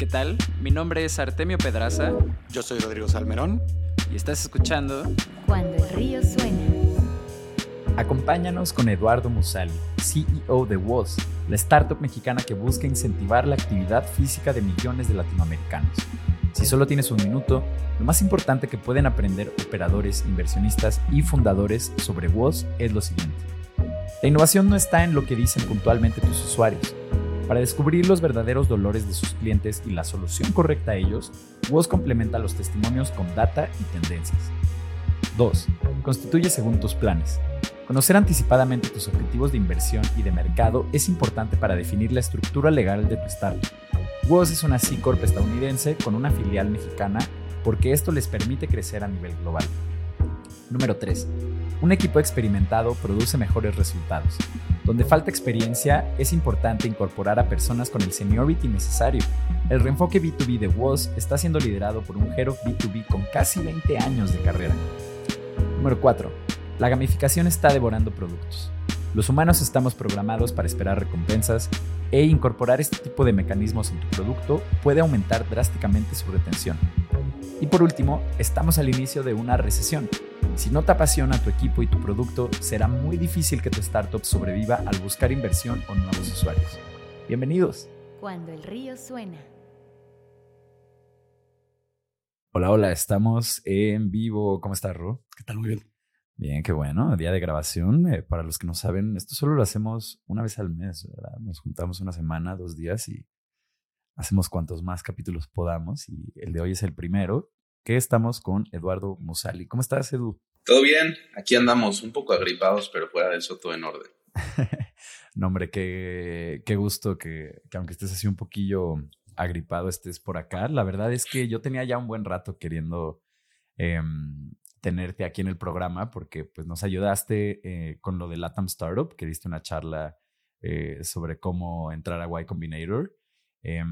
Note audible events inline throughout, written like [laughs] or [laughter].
¿Qué tal? Mi nombre es Artemio Pedraza. Yo soy Rodrigo Salmerón. Y estás escuchando Cuando el río suena. Acompáñanos con Eduardo Musali, CEO de WOZ, la startup mexicana que busca incentivar la actividad física de millones de latinoamericanos. Si solo tienes un minuto, lo más importante que pueden aprender operadores, inversionistas y fundadores sobre WOZ es lo siguiente. La innovación no está en lo que dicen puntualmente tus usuarios. Para descubrir los verdaderos dolores de sus clientes y la solución correcta a ellos, WOZ complementa los testimonios con data y tendencias. 2. Constituye según tus planes. Conocer anticipadamente tus objetivos de inversión y de mercado es importante para definir la estructura legal de tu startup. WOZ es una C Corp estadounidense con una filial mexicana porque esto les permite crecer a nivel global. Número 3. Un equipo experimentado produce mejores resultados. Donde falta experiencia, es importante incorporar a personas con el seniority necesario. El reenfoque B2B de WOZ está siendo liderado por un Head of B2B con casi 20 años de carrera. Número 4. La gamificación está devorando productos. Los humanos estamos programados para esperar recompensas e incorporar este tipo de mecanismos en tu producto puede aumentar drásticamente su retención. Y por último, estamos al inicio de una recesión. Si no te apasiona tu equipo y tu producto, será muy difícil que tu startup sobreviva al buscar inversión o nuevos usuarios. Bienvenidos. Cuando el río suena. Hola, hola, estamos en vivo. ¿Cómo estás, Ru? ¿Qué tal? Muy bien. Bien, qué bueno. Día de grabación. Eh, para los que no saben, esto solo lo hacemos una vez al mes, ¿verdad? Nos juntamos una semana, dos días y hacemos cuantos más capítulos podamos. Y el de hoy es el primero, que estamos con Eduardo Musali. ¿Cómo estás, Edu? Todo bien. Aquí andamos un poco agripados, pero fuera de eso todo en orden. [laughs] no, hombre, qué, qué gusto que, que aunque estés así un poquillo agripado estés por acá. La verdad es que yo tenía ya un buen rato queriendo eh, tenerte aquí en el programa porque pues nos ayudaste eh, con lo de Latam Startup, que diste una charla eh, sobre cómo entrar a Y Combinator. Eh,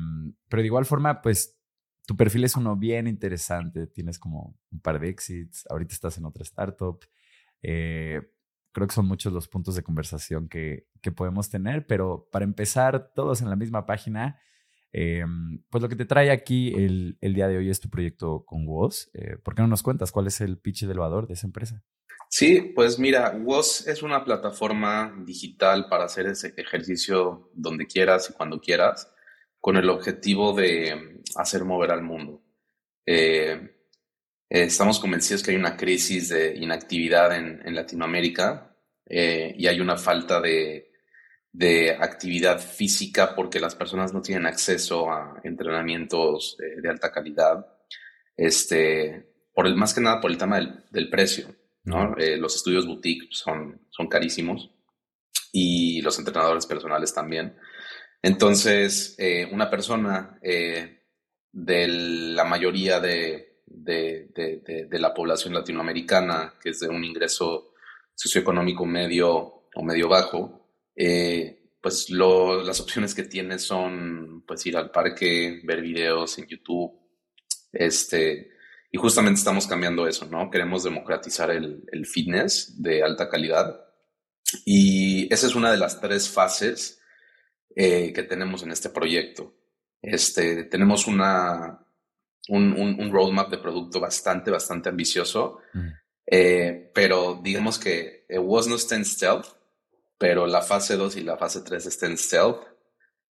pero de igual forma, pues tu perfil es uno bien interesante, tienes como un par de exits, ahorita estás en otra startup. creo que son muchos los puntos de conversación que, que podemos tener, pero para empezar, todos en la misma página, eh, pues lo que te trae aquí el, el, día de hoy es tu proyecto con Woz. Eh, ¿Por qué no nos cuentas cuál es el pitch de elevador de esa empresa? Sí, pues mira, Woz es una plataforma digital para hacer ese ejercicio donde quieras y cuando quieras, con el objetivo de hacer mover al mundo. Eh, estamos convencidos que hay una crisis de inactividad en, Latinoamérica eh, y hay una falta de de actividad física porque las personas no tienen acceso a entrenamientos de, de alta calidad, este, por el, más que nada por el tema del, del precio, ¿no? Eh, los estudios boutique son, son carísimos y los entrenadores personales también. Entonces, eh, una persona eh, de la mayoría de, de, de, de, la población latinoamericana, que es de un ingreso socioeconómico medio o medio bajo, eh, pues lo, las opciones que tienes son pues ir al parque, ver videos en YouTube, este, y justamente estamos cambiando eso, ¿no? Queremos democratizar el, el fitness de alta calidad y esa es una de las tres fases eh, que tenemos en este proyecto. Este, tenemos una, un, un, un, roadmap de producto bastante, bastante ambicioso, mm. eh, pero digamos que it was no stand stealth, pero la fase 2 y la fase 3 están en stealth.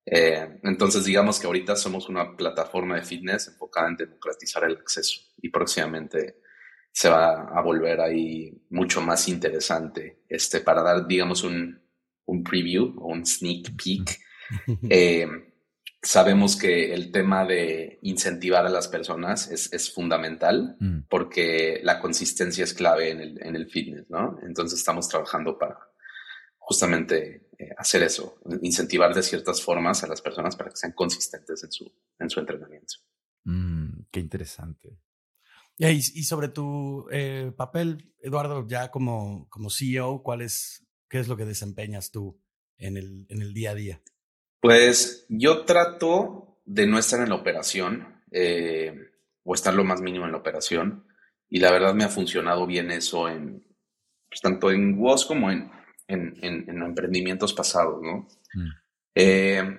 Eh, entonces, digamos que ahorita somos una plataforma de fitness enfocada en democratizar el acceso y próximamente se va a volver ahí mucho más interesante este, para dar, digamos, un, un preview o un sneak peek. Eh, sabemos que el tema de incentivar a las personas es, es fundamental mm. porque la consistencia es clave en el, en el fitness, ¿no? Entonces estamos trabajando para, justamente eh, hacer eso, incentivar de ciertas formas a las personas para que sean consistentes en su, en su entrenamiento. Mm, qué interesante. Y, y sobre tu eh, papel, Eduardo, ya como, como CEO, ¿cuál es, ¿qué es lo que desempeñas tú en el, en el día a día? Pues yo trato de no estar en la operación eh, o estar lo más mínimo en la operación y la verdad me ha funcionado bien eso en pues, tanto en WOS como en, en, en, en emprendimientos pasados, ¿no? Mm. Eh,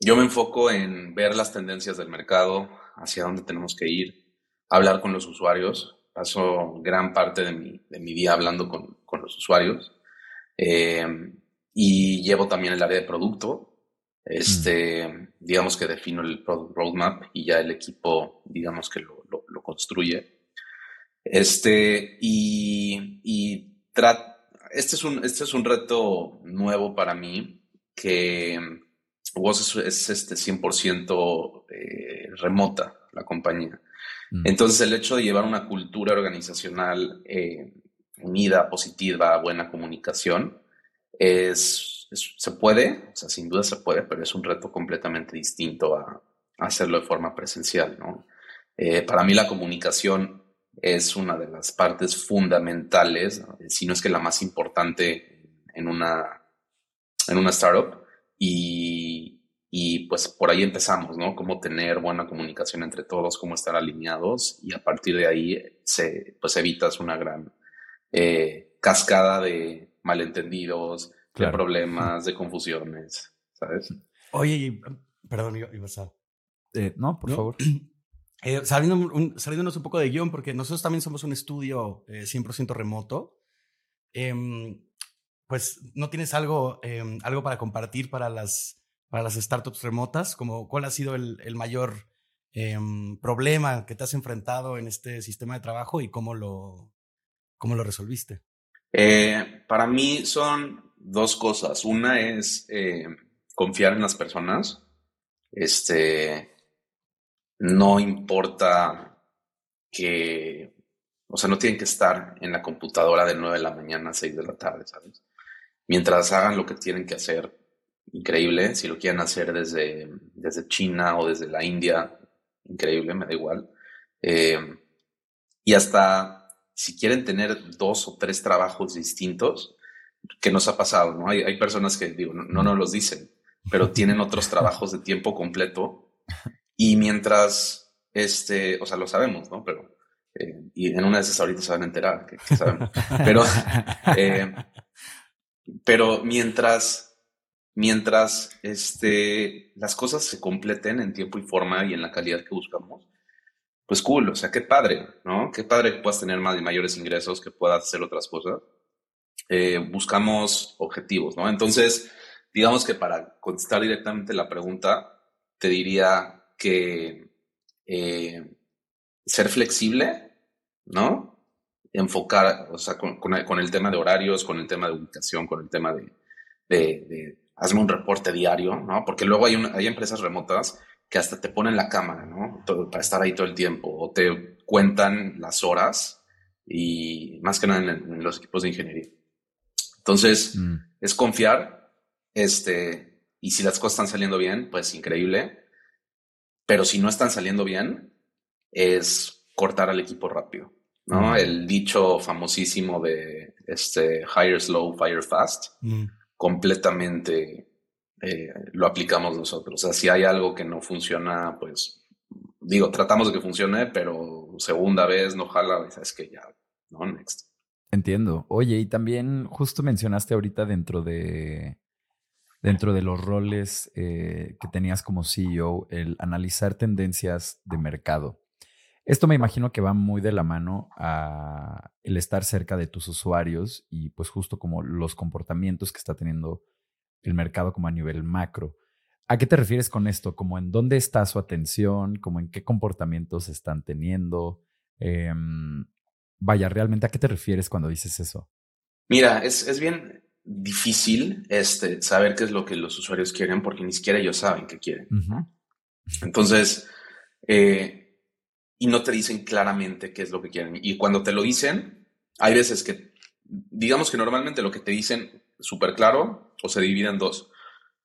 yo me enfoco en ver las tendencias del mercado, hacia dónde tenemos que ir, hablar con los usuarios. Paso gran parte de mi, de mi día hablando con, con los usuarios. Eh, y llevo también el área de producto. Este, digamos que defino el product roadmap y ya el equipo, digamos que lo, lo, lo construye. Este, y, y este, es un, este es un reto nuevo para mí, que WOS es, este 100% eh, remota, la compañía. Mm. Entonces, el hecho de llevar una cultura organizacional eh, unida, positiva, buena comunicación, es, se puede, o sea, sin duda se puede, pero es un reto completamente distinto a, hacerlo de forma presencial, ¿no? Eh, para mí la comunicación es una de las partes fundamentales, si no es que la más importante en una, en una startup. Y, y, pues por ahí empezamos, ¿no? Cómo tener buena comunicación entre todos, cómo estar alineados y a partir de ahí se, pues evitas una gran eh, cascada de malentendidos, de problemas, de confusiones, ¿sabes? Oye, perdón, ibas a... Eh, no, por favor. [clears throat] Eh, saliéndonos un poco de guion, porque nosotros también somos un estudio 100% eh, remoto. Em, pues, ¿no tienes algo, em, algo para compartir para las, para las startups remotas? Como, ¿Cuál ha sido el, el mayor em, problema que te has enfrentado en este sistema de trabajo y cómo lo, cómo lo resolviste? Eh, para mí son dos cosas. Una es confiar en las personas. Este, no importa que, o sea, no tienen que estar en la computadora de 9 de la mañana a 6 de la tarde, ¿sabes? Mientras hagan lo que tienen que hacer, increíble. Si lo quieren hacer desde, desde China o desde la India, increíble, me da igual. Eh, y hasta si quieren tener dos o tres trabajos distintos, que nos ha pasado, ¿no? Hay, hay personas que, digo, no, no nos los dicen, pero tienen otros trabajos de tiempo completo y mientras, este, o sea, lo sabemos, ¿no? Pero, eh, y en una de esas ahorita se van a enterar que, sabemos. Pero, [laughs] eh, pero mientras, mientras, este, las cosas se completen en tiempo y forma y en la calidad que buscamos, pues cool, o sea, qué padre, ¿no? Qué padre que puedas tener más mayores ingresos, que puedas hacer otras cosas. Eh, buscamos objetivos, ¿no? Entonces, digamos que para contestar directamente la pregunta, te diría que eh, ser flexible, ¿no? Enfocar, o sea, con, con, el tema de horarios, con el tema de ubicación, con el tema de, de, de hazme un reporte diario, ¿no? Porque luego hay, hay empresas remotas que hasta te ponen la cámara, ¿no? para estar ahí todo el tiempo, o te cuentan las horas y más que nada en, los equipos de ingeniería. Entonces, mm. es confiar, este, y si las cosas están saliendo bien, pues increíble. Pero si no están saliendo bien, es cortar al equipo rápido, ¿no? El dicho famosísimo de este hire slow, fire fast, completamente eh, lo aplicamos nosotros. O sea, si hay algo que no funciona, pues digo, tratamos de que funcione, pero segunda vez no jala, es que ya, ¿no? Next. Entiendo. Oye, y también justo mencionaste ahorita dentro de dentro de los roles eh, que tenías como CEO, el analizar tendencias de mercado. Esto me imagino que va muy de la mano a el estar cerca de tus usuarios y pues justo como los comportamientos que está teniendo el mercado como a nivel macro. ¿A qué te refieres con esto? ¿Como en dónde está su atención? ¿Como en qué comportamientos están teniendo? Em, vaya, realmente, ¿a qué te refieres cuando dices eso? Mira, es, es bien, difícil este, saber qué es lo que los usuarios quieren porque ni siquiera ellos saben qué quieren. Entonces, eh, y no te dicen claramente qué es lo que quieren. Y cuando te lo dicen, hay veces que, digamos que normalmente lo que te dicen súper claro o se divide en dos,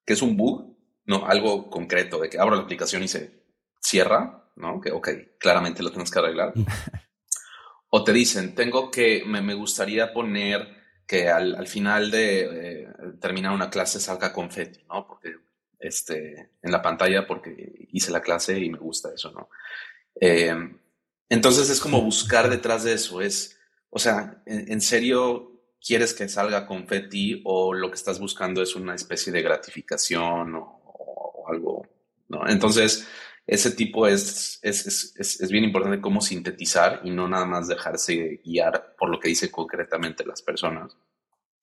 que es un bug, no, algo concreto, de que abro la aplicación y se cierra, ¿no? Que, ok, claramente lo tienes que arreglar. [laughs] o te dicen, tengo que, me, me gustaría poner que al, al final de eh, terminar una clase salga confeti, ¿no? Porque este, en la pantalla porque hice la clase y me gusta eso, ¿no? Eh, entonces es como buscar detrás de eso, es, o sea, en, serio quieres que salga confeti o lo que estás buscando es una especie de gratificación o, algo, ¿no? Entonces, ese tipo es, es, es, es, bien importante cómo sintetizar y no nada más dejarse guiar por lo que dicen concretamente las personas.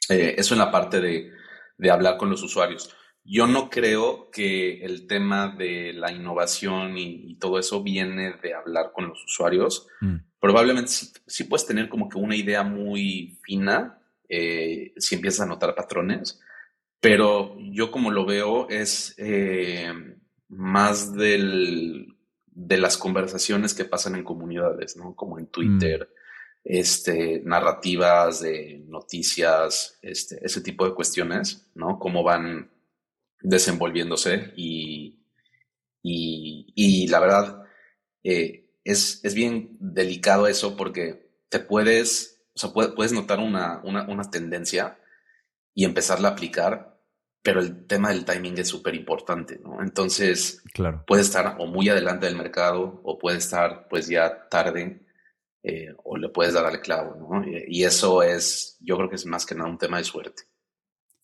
Eh, eso en la parte de, de hablar con los usuarios. Yo no creo que el tema de la innovación y, todo eso viene de hablar con los usuarios. Mm. Probablemente sí, puedes tener como que una idea muy fina eh, si empiezas a notar patrones, pero yo como lo veo es eh, más del, de las conversaciones que pasan en comunidades, ¿no? Como en mm. Twitter, este, narrativas de noticias, este, ese tipo de cuestiones, ¿no? Cómo van desenvolviéndose y, y, la verdad eh, es, es, bien delicado eso porque te puedes, o sea, puedes, notar una, una, una tendencia y empezarla a aplicar pero el tema del timing es súper importante, ¿no? Entonces, claro. puede estar o muy adelante del mercado o puede estar pues ya tarde eh, o le puedes dar al clavo, ¿no? Y, eso es, yo creo que es más que nada un tema de suerte.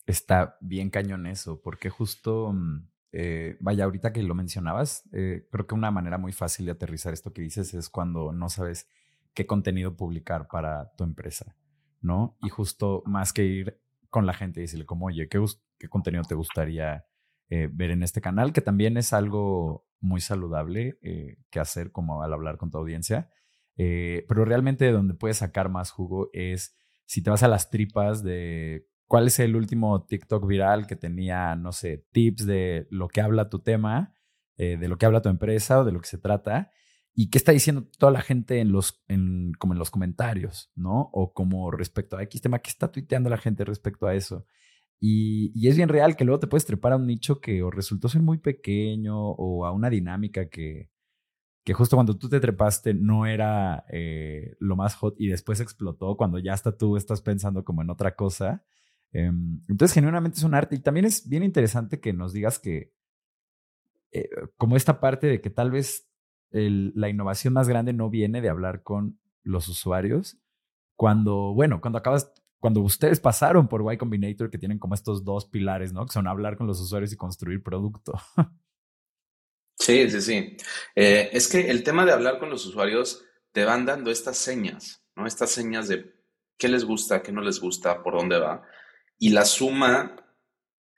Está bien cañón eso, porque justo, mm, eh, vaya, ahorita que lo mencionabas, eh, creo que una manera muy fácil de aterrizar esto que dices es cuando no sabes qué contenido publicar para tu empresa, ¿no? Y justo más que ir con la gente y decirle como, oye, ¿qué, qué contenido te gustaría eh, ver en este canal? Que también es algo muy saludable eh, que hacer como al hablar con tu audiencia. Eh, pero realmente donde puedes sacar más jugo es si te vas a las tripas de cuál es el último TikTok viral que tenía, no sé, tips de lo que habla tu tema, de lo que habla tu empresa o de lo que se trata y qué está diciendo toda la gente en los, en, como en los comentarios, ¿no? O como respecto a X tema, ¿qué está tuiteando la gente respecto a eso? Y, es bien real que luego te puedes trepar a un nicho que o resultó ser muy pequeño o a una dinámica que, que justo cuando tú te trepaste no era eh, lo más hot y después explotó cuando ya hasta tú estás pensando como en otra cosa. Em, entonces, genuinamente es un arte y también es bien interesante que nos digas que eh, como esta parte de que tal vez la innovación más grande no viene de hablar con los usuarios. Cuando, bueno, cuando acabas, cuando ustedes pasaron por Y Combinator, que tienen como estos dos pilares, ¿no? Que son hablar con los usuarios y construir producto. Sí, sí, sí. Eh, es que el tema de hablar con los usuarios te van dando estas señas, ¿no? Estas señas de qué les gusta, qué no les gusta, por dónde va. Y la suma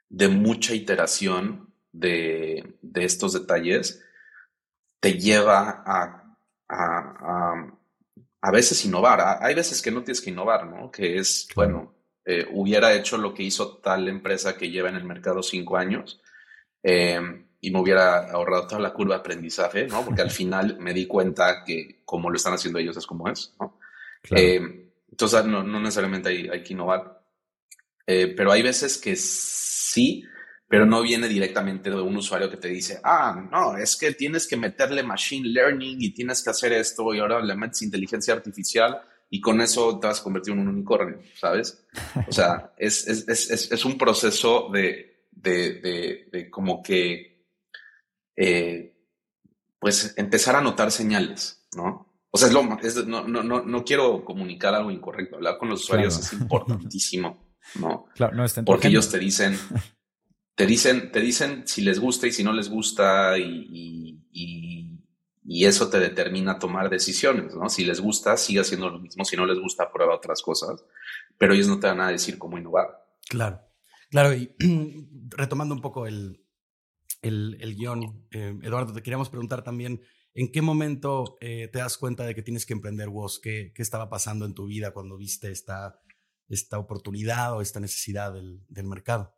de mucha iteración de, de estos detalles te lleva a, a, a, veces innovar. Hay veces que no tienes que innovar, ¿no? Que es, bueno, eh, hubiera hecho lo que hizo tal empresa que lleva en el mercado cinco años eh, y me hubiera ahorrado toda la curva de aprendizaje, ¿no? Porque al [laughs] final me di cuenta que como lo están haciendo ellos es como es, ¿no? Eh, entonces, no, no necesariamente hay, hay, que innovar. pero hay veces que sí, pero no viene directamente de un usuario que te dice, ah, no, es que tienes que meterle machine learning y tienes que hacer esto y ahora le metes inteligencia artificial y con eso te vas a convertir en un unicornio, ¿sabes? O sea, [laughs] es, es, es, es un proceso de, de, de, como que, eh, pues, empezar a notar señales, ¿no? O sea, es lo, no, no, no, no quiero comunicar algo incorrecto. Hablar con los usuarios es importantísimo, ¿no? Claro, no Porque ellos te dicen, [laughs] te dicen, te dicen si les gusta y si no les gusta y, eso te determina tomar decisiones, ¿no? Si les gusta, sigue haciendo lo mismo, si no les gusta, prueba otras cosas, pero ellos no te van a decir cómo innovar. Claro, claro, y [clears throat] retomando un poco el, el, el guion, eh, Eduardo, te queríamos preguntar también, ¿en qué momento eh, te das cuenta de que tienes que emprender vos? ¿Qué, ¿Qué, estaba pasando en tu vida cuando viste esta, esta oportunidad o esta necesidad del, del mercado?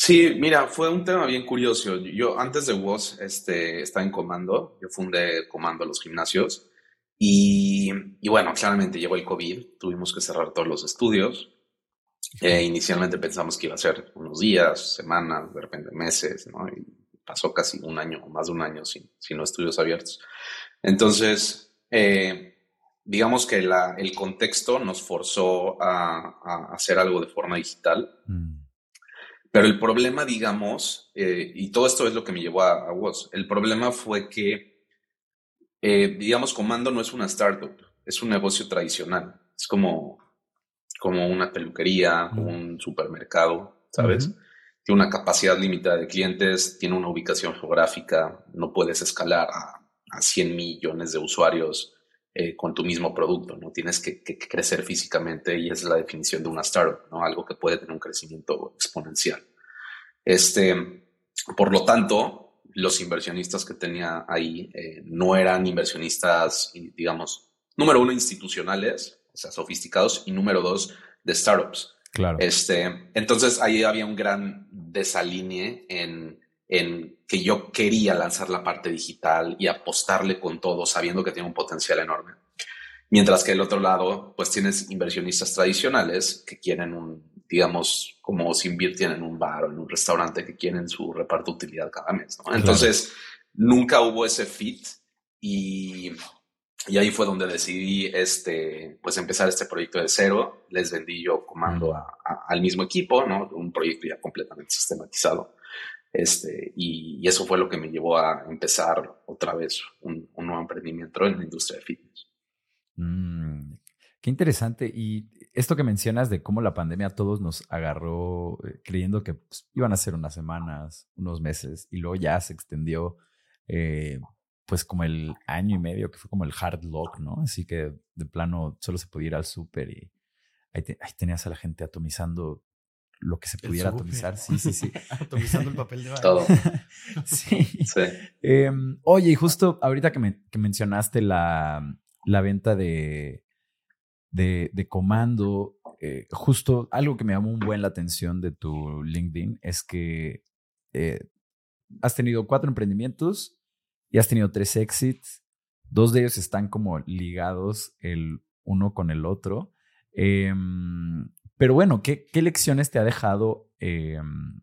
Sí, mira, fue un tema bien curioso. Yo antes de WOS este, estaba en Comando, yo fundé Comando los gimnasios y, y bueno, claramente llegó el COVID, tuvimos que cerrar todos los estudios. Eh, inicialmente pensamos que iba a ser unos días, semanas, de repente meses, ¿no? Y pasó casi un año más de un año sin, sin los estudios abiertos. Entonces, eh, digamos que la, el contexto nos forzó a, a, hacer algo de forma digital. Mm. Pero el problema, digamos, eh, y todo esto es lo que me llevó a, a Woz, el problema fue que, eh, digamos, Comando no es una startup, es un negocio tradicional. Es como, como una peluquería, como un supermercado, ¿sabes? tiene una capacidad limitada de clientes, tiene una ubicación geográfica, no puedes escalar a, a 100 millones de usuarios eh, con tu mismo producto, ¿no? Tienes que, que, crecer físicamente y es la definición de una startup, ¿no? Algo que puede tener un crecimiento exponencial. Este, por lo tanto, los inversionistas que tenía ahí eh, no eran inversionistas, digamos, número uno, institucionales, o sea, sofisticados, y número dos, de startups. Claro. Este, entonces ahí había un gran desalinee en, en que yo quería lanzar la parte digital y apostarle con todo, sabiendo que tiene un potencial enorme. Mientras que del otro lado, pues tienes inversionistas tradicionales que quieren un, digamos, como si invierten en un bar o en un restaurante que quieren su reparto de utilidad cada mes. ¿no? Entonces, nunca hubo ese fit y, y, ahí fue donde decidí este, pues empezar este proyecto de cero. Les vendí yo comando al mismo equipo, ¿no? Un proyecto ya completamente sistematizado. Este, y, eso fue lo que me llevó a empezar otra vez un, nuevo emprendimiento en la industria de fitness. Mm, qué interesante. Y esto que mencionas de cómo la pandemia a todos nos agarró eh, creyendo que pues, iban a ser unas semanas, unos meses, y luego ya se extendió, eh, pues como el año y medio, que fue como el hard lock, ¿no? Así que de plano solo se podía ir al súper y ahí, ahí, tenías a la gente atomizando lo que se pudiera atomizar. [laughs] Sí, sí, sí. Atomizando el papel de baño. [laughs] Todo. sí. Em, oye, y justo ahorita que, me, que mencionaste la, la venta de, de, de comando, eh, justo algo que me llamó un buen la atención de tu LinkedIn es que eh, has tenido cuatro emprendimientos y has tenido tres exits. Dos de ellos están como ligados el uno con el otro. Eh, pero bueno, ¿qué, qué lecciones te ha dejado em,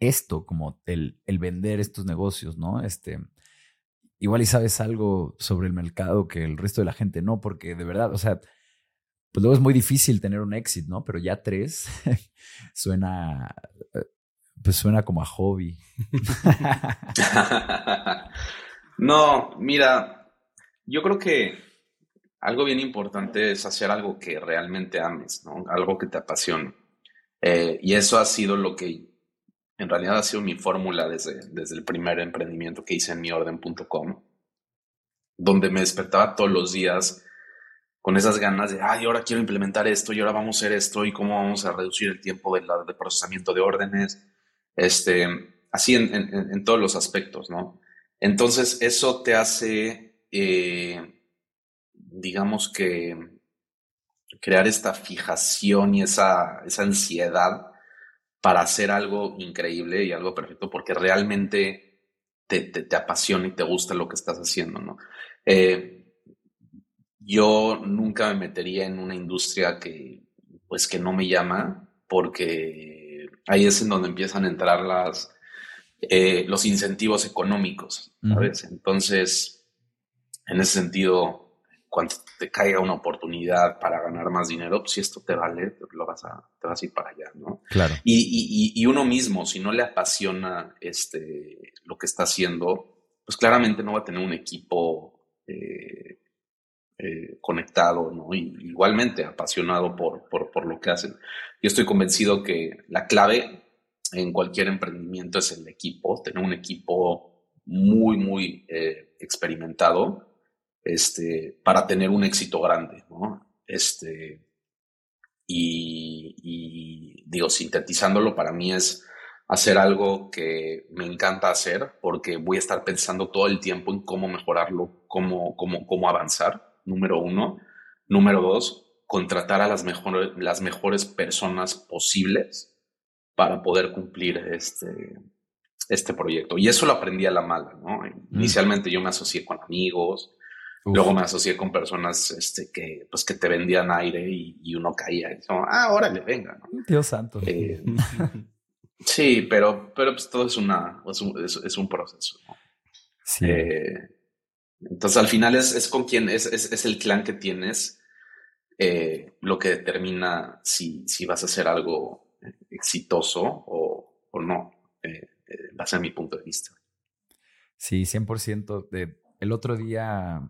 esto, como el, el, vender estos negocios, ¿no? Este, igual y sabes algo sobre el mercado que el resto de la gente no, porque de verdad, o sea, pues luego es muy difícil tener un éxito, ¿no? Pero ya tres [laughs] suena, eh, pues suena como a hobby. [laughs] no, mira, yo creo que algo bien importante es hacer algo que realmente ames, ¿no? Algo que te apasione. Eh, y eso ha sido lo que en realidad ha sido mi fórmula desde, desde el primer emprendimiento que hice en miorden.com, donde me despertaba todos los días con esas ganas de, ay, ahora quiero implementar esto y ahora vamos a hacer esto y cómo vamos a reducir el tiempo de, procesamiento de órdenes, este, así en, en, todos los aspectos, ¿no? Entonces, eso te hace eh, digamos que crear esta fijación y esa, esa ansiedad para hacer algo increíble y algo perfecto, porque realmente te, te, apasiona y te gusta lo que estás haciendo, ¿no? Eh, yo nunca me metería en una industria que, pues, que no me llama, porque ahí es en donde empiezan a entrar las, eh, los incentivos económicos, ¿sabes? Entonces, en ese sentido, cuando te caiga una oportunidad para ganar más dinero, pues si esto te vale, lo vas a, te vas a ir para allá, ¿no? Claro. Y, y, y, uno mismo, si no le apasiona este, lo que está haciendo, pues claramente no va a tener un equipo eh, eh, conectado, ¿no? Y, igualmente apasionado por, por, por lo que hacen. Yo estoy convencido que la clave en cualquier emprendimiento es el equipo, tener un equipo muy, muy eh, experimentado este, para tener un éxito grande, ¿no? Este, y, digo, sintetizándolo para mí es hacer algo que me encanta hacer porque voy a estar pensando todo el tiempo en cómo mejorarlo, cómo, cómo, cómo avanzar, número uno. Número dos, contratar a las mejores, las mejores personas posibles para poder cumplir este, este proyecto. Y eso lo aprendí a la mala, ¿no? Mm. Inicialmente yo me asocié con amigos, Luego me asocié con personas este, que, pues, que te vendían aire y, uno caía. Y dijo, ah, órale, venga. Dios santo. Eh, [laughs] sí, pero, pero pues todo es, una, es, un, es, un proceso. Sí. Eh, entonces al final es, es con quien, es, es, el clan que tienes eh, lo que determina si, si vas a hacer algo exitoso o, o no, va a ser mi punto de vista. Sí, 100%. De, el otro día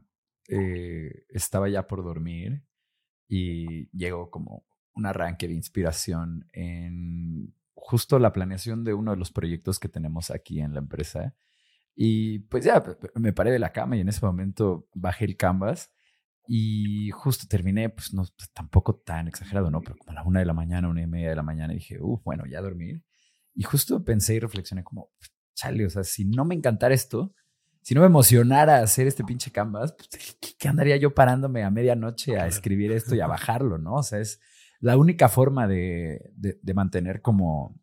eh, estaba ya por dormir y llegó como un arranque de inspiración en justo la planeación de uno de los proyectos que tenemos aquí en la empresa. Y pues ya me paré de la cama y en ese momento bajé el canvas y justo terminé, pues no tampoco tan exagerado, ¿no? Pero como a la una de la mañana, una y media de la mañana, dije, uff, bueno, ya dormir. Y justo pensé y reflexioné como, chale, o sea, si no me encantara esto, si no me emocionara hacer este pinche canvas, pues, ¿qué, andaría yo parándome a medianoche a escribir esto y a [laughs] bajarlo, no? O sea, es la única forma de, de, mantener como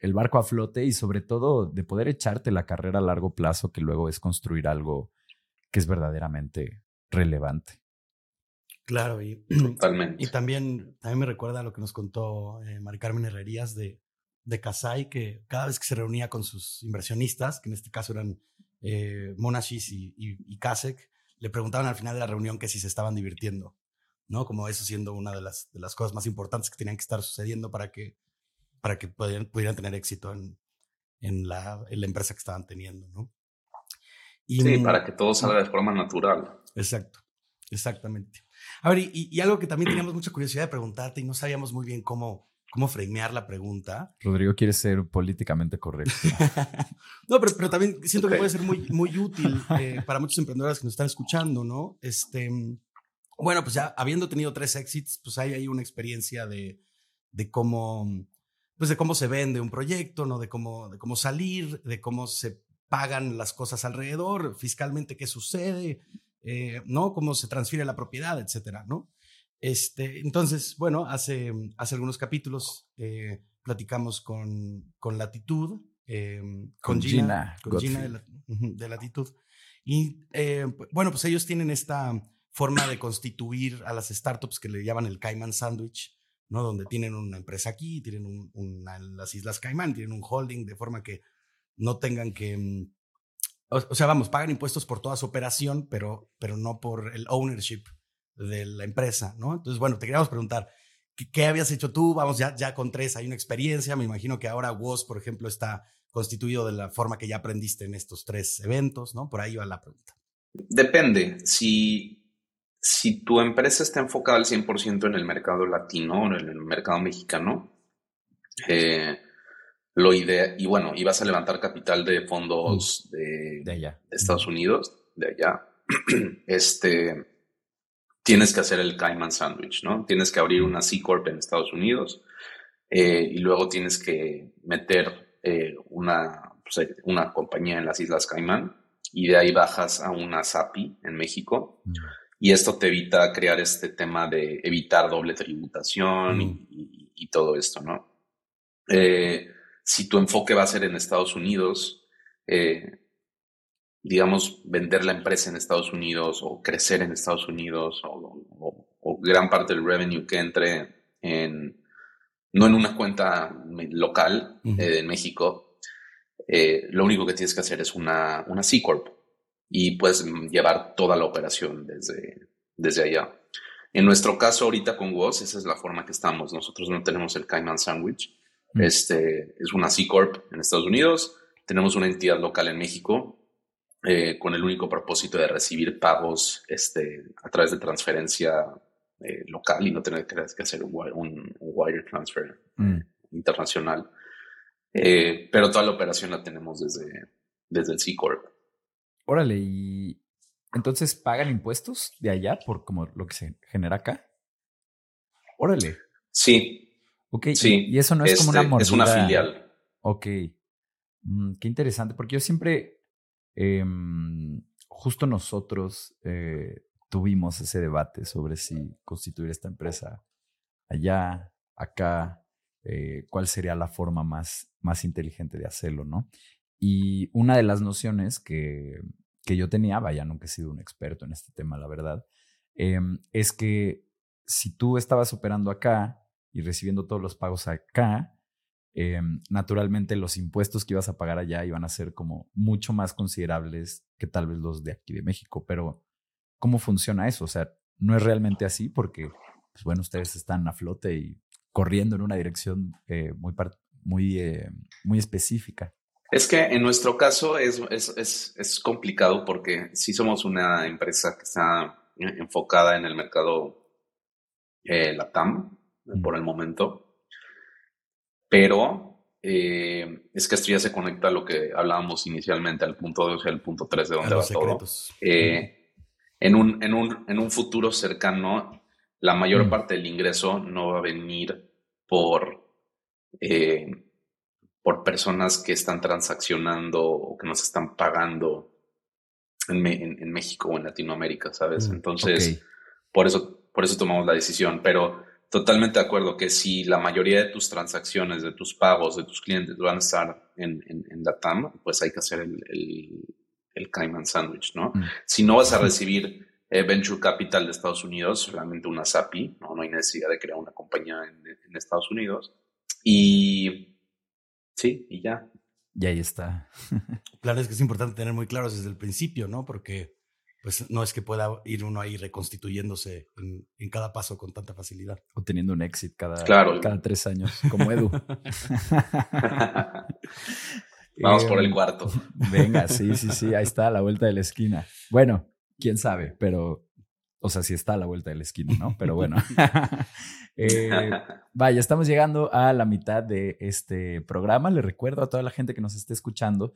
el barco a flote y sobre todo de poder echarte la carrera a largo plazo que luego es construir algo que es verdaderamente relevante. Claro, y, [clears throat] Totalmente. y también, también me recuerda a lo que nos contó eh, Mari Carmen Herrerías de, de Casai, que cada vez que se reunía con sus inversionistas, que en este caso eran eh, Monashis y, y, Kasek, le preguntaban al final de la reunión que si se estaban divirtiendo, ¿no? Como eso siendo una de las, de las cosas más importantes que tenían que estar sucediendo para que, para que pudieran, pudieran tener éxito en, en, la, en la empresa que estaban teniendo, ¿no? Y, sí, para que todo salga de forma natural. Exacto, exactamente. A ver, y, y, algo que también teníamos mucha curiosidad de preguntarte y no sabíamos muy bien cómo, cómo framear la pregunta. Rodrigo quiere ser políticamente correcto. [laughs] no, pero, pero, también siento que puede ser muy, muy útil [laughs] eh, para muchos emprendedores que nos están escuchando, ¿no? Este, bueno, pues ya habiendo tenido tres exits, pues hay ahí una experiencia de, de cómo, pues de cómo se vende un proyecto, ¿no? De cómo, de cómo salir, de cómo se pagan las cosas alrededor, fiscalmente qué sucede, eh, ¿no? Cómo se transfiere la propiedad, etcétera, ¿no? Este, entonces, bueno, hace, hace algunos capítulos eh, platicamos con, con Latitud, eh, con, Gina, con Gina de, Latitud. Y eh, bueno, pues ellos tienen esta forma de constituir a las startups que le llaman el Cayman Sandwich, ¿no? Donde tienen una empresa aquí, tienen una en las Islas Caimán, tienen un holding de forma que no tengan que... Mm, o, sea, vamos, pagan impuestos por toda su operación, pero, pero no por el ownership de la empresa, ¿no? Entonces, bueno, te queríamos preguntar, ¿qué, habías hecho tú? Vamos, ya, ya con tres hay una experiencia, me imagino que ahora WOS, por ejemplo, está constituido de la forma que ya aprendiste en estos tres eventos, ¿no? Por ahí va la pregunta. Depende, si, si tu empresa está enfocada al 100% en el mercado latino o en el mercado mexicano, eh, lo idea, y bueno, ibas a levantar capital de fondos de, de, allá. de Estados Unidos, de allá, [clears throat] este tienes que hacer el Cayman Sandwich, ¿no? Tienes que abrir una C Corp en Estados Unidos eh, y luego tienes que meter eh, una, pues, una compañía en las Islas Caimán y de ahí bajas a una SAPI en México. Mm. Y esto te evita crear este tema de evitar doble tributación y, mm. todo esto, ¿no? Eh, si tu enfoque va a ser en Estados Unidos, digamos, vender la empresa en Estados Unidos o crecer en Estados Unidos o, gran parte del revenue que entre en, no en una cuenta local eh, en México, eh, lo único que tienes que hacer es una, una C Corp y puedes llevar toda la operación desde, desde allá. En nuestro caso, ahorita con WOS, esa es la forma que estamos. Nosotros no tenemos el Cayman Sandwich. Este es una C Corp en Estados Unidos. Tenemos una entidad local en México eh, con el único propósito de recibir pagos este, a través de transferencia eh, local y no tener que hacer un, wire transfer mm. internacional. Eh, pero toda la operación la tenemos desde, desde el C Corp. Órale, y entonces pagan impuestos de allá por como lo que se genera acá. Órale. Sí. Ok, sí. Y, eso no es como una mordida. Es una filial. Ok. Mm, qué interesante, porque yo siempre Em, justo nosotros eh, tuvimos ese debate sobre si constituir esta empresa allá, acá, eh, cuál sería la forma más, más inteligente de hacerlo, ¿no? Y una de las nociones que, que yo tenía, vaya, nunca he sido un experto en este tema, la verdad, em, es que si tú estabas operando acá y recibiendo todos los pagos acá, Em, naturalmente los impuestos que ibas a pagar allá iban a ser como mucho más considerables que tal vez los de aquí de México. Pero, ¿cómo funciona eso? O sea, no es realmente así porque, pues bueno, ustedes están a flote y corriendo en una dirección eh, muy, muy, eh, muy específica. Es que en nuestro caso es, es, es, complicado porque sí somos una empresa que está enfocada en el mercado eh, LATAM por el momento pero eh, es que esto ya se conecta a lo que hablábamos inicialmente, al punto 2 y al punto 3 de donde va todo. Eh, en, un, en, un, en un futuro cercano, la mayor mm. parte del ingreso no va a venir por, eh, por personas que están transaccionando o que nos están pagando en, en, México o en Latinoamérica, ¿sabes? Mm, Entonces, por, eso, por eso tomamos la decisión. Pero totalmente de acuerdo que si la mayoría de tus transacciones, de tus pagos, de tus clientes van a estar en, en, la TAM, pues hay que hacer el, el, el Cayman Sandwich, ¿no? Mm. Si no vas a recibir eh, Venture Capital de Estados Unidos, solamente una SAPI, ¿no? no hay necesidad de crear una compañía en, en Estados Unidos. Y sí, y ya. Y ahí está. [laughs] Claro, es que es importante tener muy claros desde el principio, ¿no? Porque pues no es que pueda ir uno ahí reconstituyéndose en, cada paso con tanta facilidad. O teniendo un éxito cada, cada tres años, como Edu. [laughs] [laughs] Vamos por el em, cuarto. [laughs] Venga, sí, sí, sí, ahí está, a la vuelta de la esquina. Bueno, quién sabe, pero, o sea, sí está a la vuelta de la esquina, ¿no? Pero bueno. Eh, vaya, estamos llegando a la mitad de este programa. Le recuerdo a toda la gente que nos esté escuchando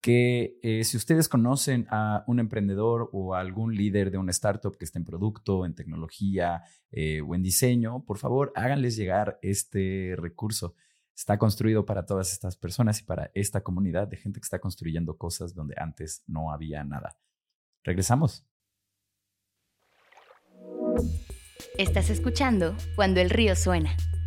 que eh, si ustedes conocen a un emprendedor o a algún líder de una startup que esté en producto, en tecnología eh, o en diseño, por favor, háganles llegar este recurso. Está construido para todas estas personas y para esta comunidad de gente que está construyendo cosas donde antes no había nada. Regresamos. Estás escuchando Cuando el río suena,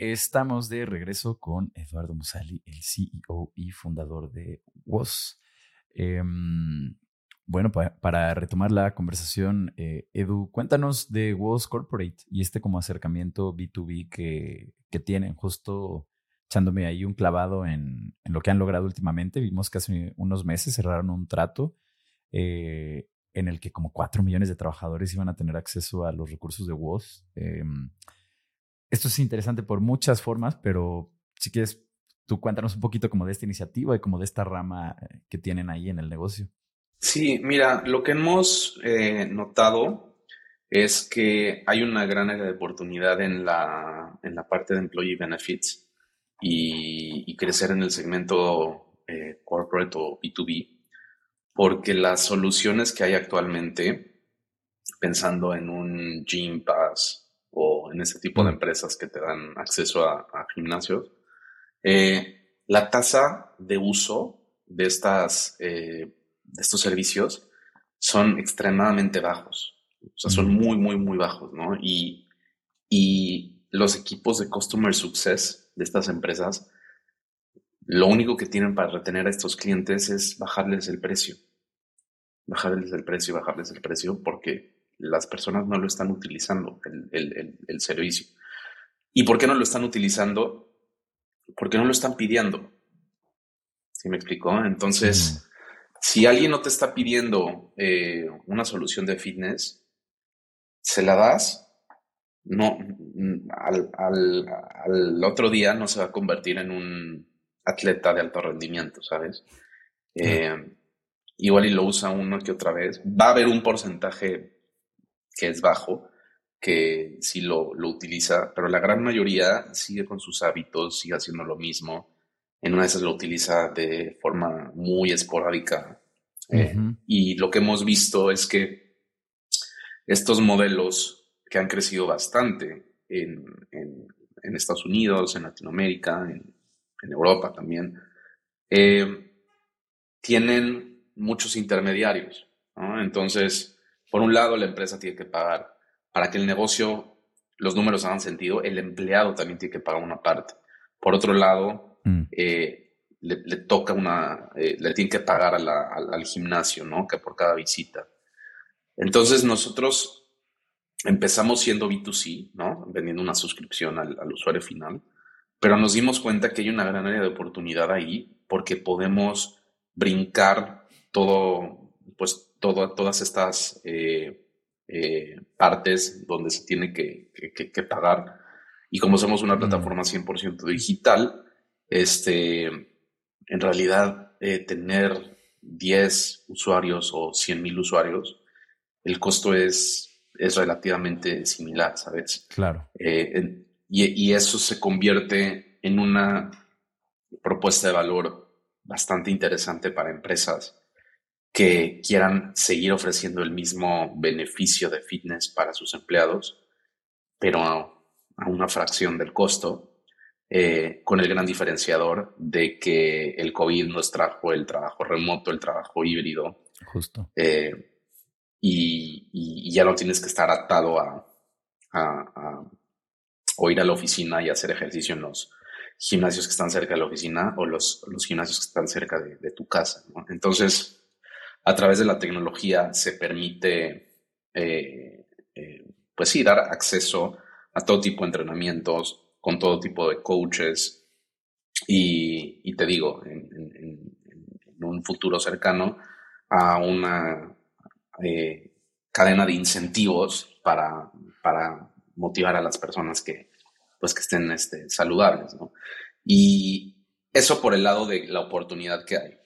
Estamos de regreso con Eduardo Musali, el CEO y fundador de WOS. Em, bueno, para retomar la conversación, eh, Edu, cuéntanos de WOS Corporate y este como acercamiento B2B que, que tienen, justo echándome ahí un clavado en, lo que han logrado últimamente. Vimos que hace unos meses cerraron un trato eh, en el que como cuatro millones de trabajadores iban a tener acceso a los recursos de WOS. Esto es interesante por muchas formas, pero si quieres, tú cuéntanos un poquito como de esta iniciativa y como de esta rama eh, que tienen ahí en el negocio. Sí, mira, lo que hemos eh, notado es que hay una gran oportunidad en la, en la parte de employee benefits y, crecer en el segmento eh, corporate o B2B, porque las soluciones que hay actualmente, pensando en un Gym Pass o en ese tipo de empresas que te dan acceso a, gimnasios, eh, la tasa de uso de, estas, eh, de estos servicios son extremadamente bajos. O sea, son muy, muy, muy bajos, ¿no? Y, y los equipos de Customer Success de estas empresas, lo único que tienen para retener a estos clientes es bajarles el precio. Bajarles el precio, bajarles el precio, porque las personas no lo están utilizando, el, servicio. ¿Y por qué no lo están utilizando? Porque no lo están pidiendo. ¿Sí me explicó? Entonces, si alguien no te está pidiendo eh, una solución de fitness, se la das, no, al, otro día no se va a convertir en un atleta de alto rendimiento, ¿sabes? Eh, igual y lo usa uno que otra vez. Va a haber un porcentaje que es bajo, que sí lo, lo, utiliza, pero la gran mayoría sigue con sus hábitos, sigue haciendo lo mismo. En una de esas lo utiliza de forma muy esporádica. Eh, y lo que hemos visto es que estos modelos que han crecido bastante en, en, Estados Unidos, en Latinoamérica, en, Europa también, eh, tienen muchos intermediarios. Entonces, por un lado, la empresa tiene que pagar para que el negocio, los números hagan sentido, el empleado también tiene que pagar una parte. Por otro lado, mm. eh, le, toca una, eh, le tiene que pagar al, gimnasio, ¿no? Que por cada visita. Entonces nosotros empezamos siendo B2C, ¿no? Vendiendo una suscripción al, usuario final, pero nos dimos cuenta que hay una gran área de oportunidad ahí porque podemos brincar todo, pues todo, todas estas eh, eh, partes donde se tiene que, que, pagar. Y como somos una plataforma 100% digital, este, en realidad eh, tener 10 usuarios o 100 mil usuarios, el costo es, es relativamente similar, ¿sabes? Claro. y, y eso se convierte en una propuesta de valor bastante interesante para empresas que quieran seguir ofreciendo el mismo beneficio de fitness para sus empleados, pero a una fracción del costo, eh, con el gran diferenciador de que el COVID nos trajo el trabajo remoto, el trabajo híbrido. Justo. Eh, y, ya no tienes que estar atado a, o ir a la oficina y hacer ejercicio en los gimnasios que están cerca de la oficina o los, los gimnasios que están cerca de, tu casa. Entonces, a través de la tecnología se permite, eh, eh, pues sí, dar acceso a todo tipo de entrenamientos, con todo tipo de coaches. Y, te digo, en, un futuro cercano, a una eh, cadena de incentivos para, para motivar a las personas que, pues, que estén este, saludables. Y eso por el lado de la oportunidad que hay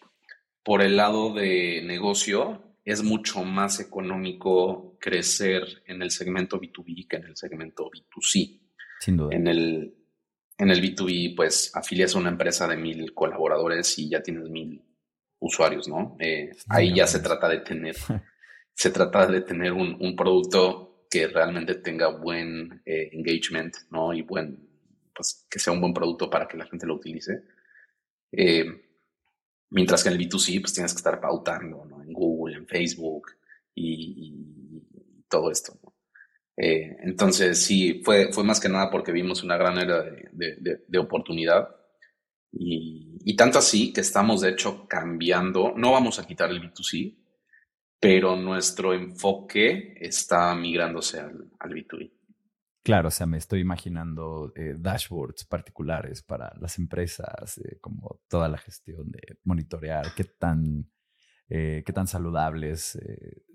por el lado de negocio, es mucho más económico crecer en el segmento B2B que en el segmento B2C. Sin duda. En el, en el B2B, pues afilias a una empresa de mil colaboradores y ya tienes mil usuarios, ¿no? Eh, ahí ya [laughs] se trata de tener, se trata de tener un, producto que realmente tenga buen eh, engagement, ¿no? Y buen, pues que sea un buen producto para que la gente lo utilice. Eh, Mientras que en el B2C, pues tienes que estar pautando, ¿no? En Google, en Facebook y, todo esto, eh, entonces, sí, fue, fue más que nada porque vimos una gran era de, oportunidad. Y, tanto así que estamos, de hecho, cambiando. No vamos a quitar el B2C, pero nuestro enfoque está migrándose al, al B2B. Claro, o sea, me estoy imaginando eh, dashboards particulares para las empresas, eh, como toda la gestión de monitorear qué tan, eh, qué tan saludables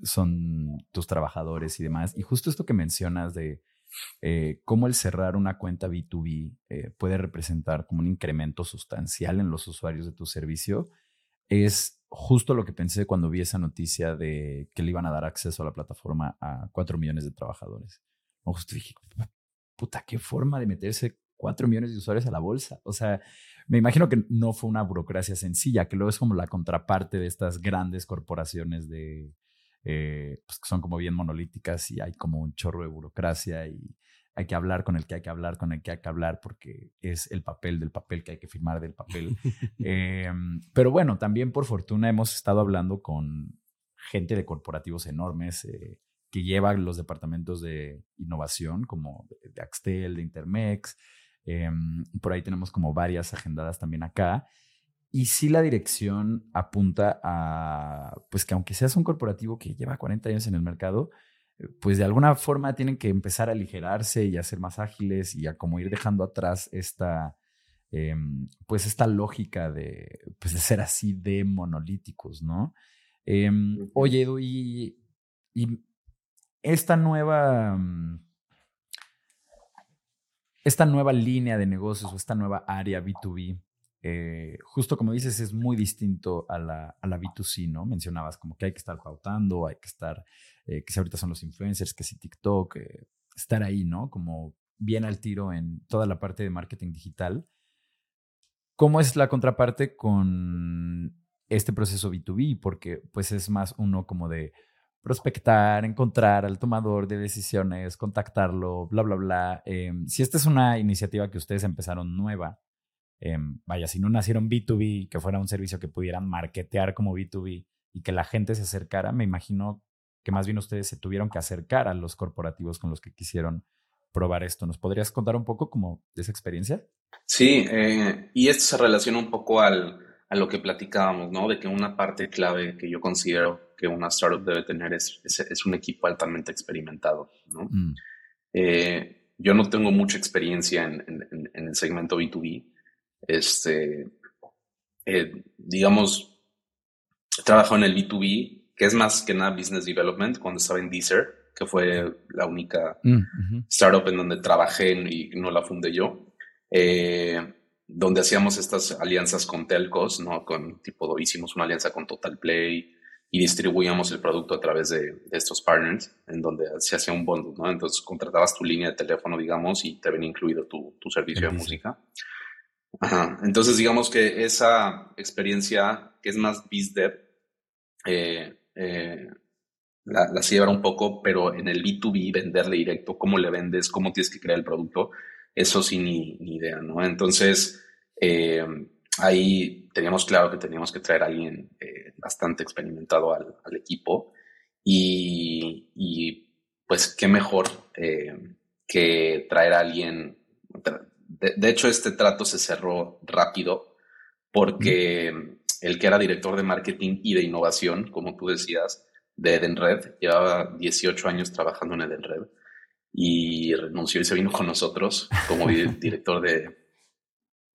son tus trabajadores y demás. Y justo esto que mencionas de cómo el cerrar una cuenta B2B puede representar como un incremento sustancial en los usuarios de tu servicio, es justo lo que pensé cuando vi esa noticia de que le iban a dar acceso a la plataforma a 4 millones de trabajadores. Dije, puta, qué forma de meterse cuatro millones de usuarios a la bolsa. O sea, me imagino que no fue una burocracia sencilla, que luego es como la contraparte de estas grandes corporaciones de, eh, pues que son como bien monolíticas y hay como un chorro de burocracia y hay que hablar con el que hay que hablar, con el que hay que hablar, porque es el papel del papel que hay que firmar del papel. [laughs] Em, pero bueno, también por fortuna hemos estado hablando con gente de corporativos enormes. Eh, que lleva los departamentos de innovación, como de Axtel, de Intermex. Em, por ahí tenemos como varias agendadas también acá. Y sí la dirección apunta a, pues que aunque seas un corporativo que lleva 40 años en el mercado, eh, pues de alguna forma tienen que empezar a aligerarse y a ser más ágiles y a como ir dejando atrás esta, em, pues esta lógica de, pues de ser así de monolíticos, ¿no? Em, oye, Edu, y esta nueva, mm, esta nueva línea de negocios o esta nueva área B2B, eh, justo como dices, es muy distinto a la, a la, B2C, ¿no? Mencionabas como que hay que estar pautando, hay que estar, eh, que si ahorita son los influencers, que si TikTok, eh, estar ahí, ¿no? Como bien al tiro en toda la parte de marketing digital. ¿Cómo es la contraparte con este proceso B2B? Porque pues es más uno como de, prospectar, encontrar al tomador de decisiones, contactarlo, bla, bla, bla. Em, si esta es una iniciativa que ustedes empezaron nueva, em, vaya, si no nacieron B2B, que fuera un servicio que pudieran marketear como B2B y que la gente se acercara, me imagino que más bien ustedes se tuvieron que acercar a los corporativos con los que quisieron probar esto. ¿Nos podrías contar un poco como de esa experiencia? Sí, eh, y esto se relaciona un poco al, a lo que platicábamos, ¿no? De que una parte clave que yo considero que una startup debe tener es, es, un equipo altamente experimentado, ¿no? Mm. Eh, yo no tengo mucha experiencia en, el segmento B2B. Este, eh, digamos, he trabajado en el B2B, que es más que nada Business Development, cuando estaba en Deezer, que fue la única mm, startup en donde trabajé y no la fundé yo. Eh, donde hacíamos estas alianzas con telcos, ¿no? Con tipo, hicimos una alianza con Total Play y distribuíamos el producto a través de, estos partners, en donde se hacía un bundle, ¿no? Entonces contratabas tu línea de teléfono, digamos, y te venía incluido tu, tu servicio de música. Ajá. Entonces, digamos que esa experiencia, que es más BizDev, eh, eh, la, la llevar un poco, pero en el B2B, venderle directo, cómo le vendes, cómo tienes que crear el producto, eso sí, ni, ni idea, ¿no? Entonces, eh, ahí teníamos claro que teníamos que traer a alguien eh, bastante experimentado al, al equipo y, y, pues qué mejor eh, que traer a alguien. De, hecho, este trato se cerró rápido porque el que era director de marketing y de innovación, como tú decías, de Edenred, llevaba 18 años trabajando en Edenred y renunció y se vino con nosotros como [laughs] director de